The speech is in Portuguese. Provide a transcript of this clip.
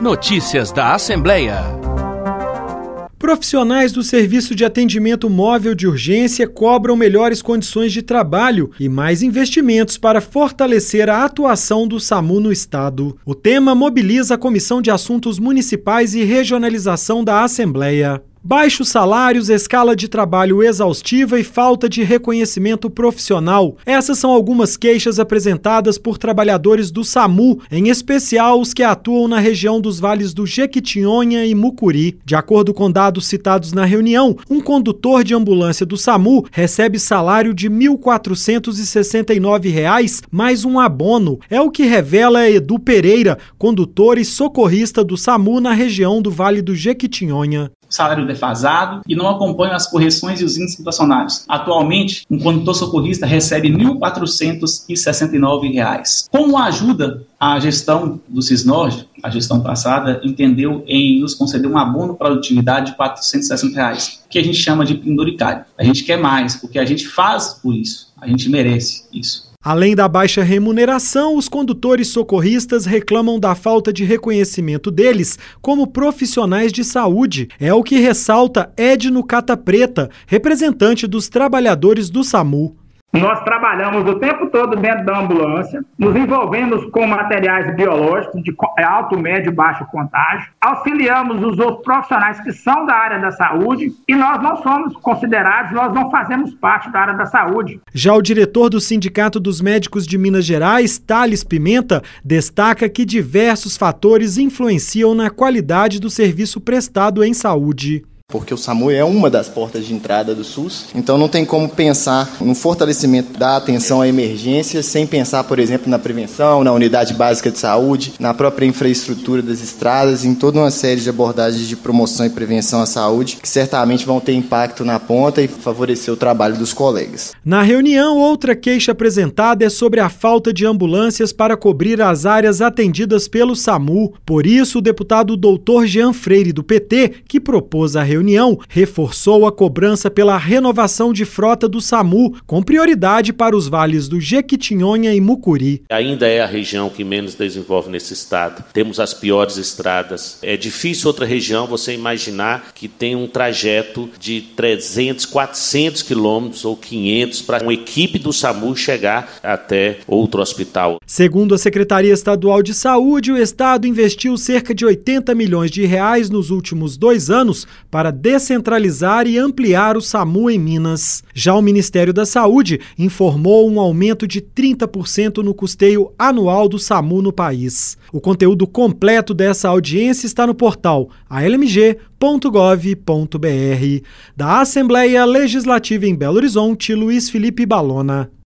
Notícias da Assembleia. Profissionais do Serviço de Atendimento Móvel de Urgência cobram melhores condições de trabalho e mais investimentos para fortalecer a atuação do SAMU no Estado. O tema mobiliza a Comissão de Assuntos Municipais e Regionalização da Assembleia. Baixos salários, escala de trabalho exaustiva e falta de reconhecimento profissional. Essas são algumas queixas apresentadas por trabalhadores do SAMU, em especial os que atuam na região dos vales do Jequitinhonha e Mucuri. De acordo com dados citados na reunião, um condutor de ambulância do SAMU recebe salário de R$ 1.469 mais um abono. É o que revela Edu Pereira, condutor e socorrista do SAMU na região do Vale do Jequitinhonha salário defasado e não acompanham as correções e os índices inflacionários. Atualmente, um condutor socorrista recebe R$ 1.469. Como ajuda a gestão do Cisnord, a gestão passada, entendeu em nos conceder um abono produtividade de 460 reais, que a gente chama de penduricário. A gente quer mais, porque a gente faz por isso, a gente merece isso. Além da baixa remuneração, os condutores socorristas reclamam da falta de reconhecimento deles como profissionais de saúde. É o que ressalta Edno Cata Preta, representante dos trabalhadores do SAMU. Nós trabalhamos o tempo todo dentro da ambulância, nos envolvemos com materiais biológicos de é, alto, médio e baixo contágio, auxiliamos os outros profissionais que são da área da saúde e nós não somos considerados, nós não fazemos parte da área da saúde. Já o diretor do Sindicato dos Médicos de Minas Gerais, Thales Pimenta, destaca que diversos fatores influenciam na qualidade do serviço prestado em saúde porque o SAMU é uma das portas de entrada do SUS, então não tem como pensar no fortalecimento da atenção à emergência sem pensar, por exemplo, na prevenção, na unidade básica de saúde, na própria infraestrutura das estradas, em toda uma série de abordagens de promoção e prevenção à saúde, que certamente vão ter impacto na ponta e favorecer o trabalho dos colegas. Na reunião, outra queixa apresentada é sobre a falta de ambulâncias para cobrir as áreas atendidas pelo SAMU. Por isso, o deputado doutor Jean Freire, do PT, que propôs a reunião, reunião reforçou a cobrança pela renovação de frota do SAMU, com prioridade para os vales do Jequitinhonha e Mucuri. Ainda é a região que menos desenvolve nesse estado. Temos as piores estradas. É difícil outra região você imaginar que tem um trajeto de 300, 400 quilômetros ou 500 para uma equipe do SAMU chegar até outro hospital. Segundo a Secretaria Estadual de Saúde, o estado investiu cerca de 80 milhões de reais nos últimos dois anos para para descentralizar e ampliar o SAMU em Minas. Já o Ministério da Saúde informou um aumento de 30% no custeio anual do SAMU no país. O conteúdo completo dessa audiência está no portal almg.gov.br. Da Assembleia Legislativa em Belo Horizonte, Luiz Felipe Balona.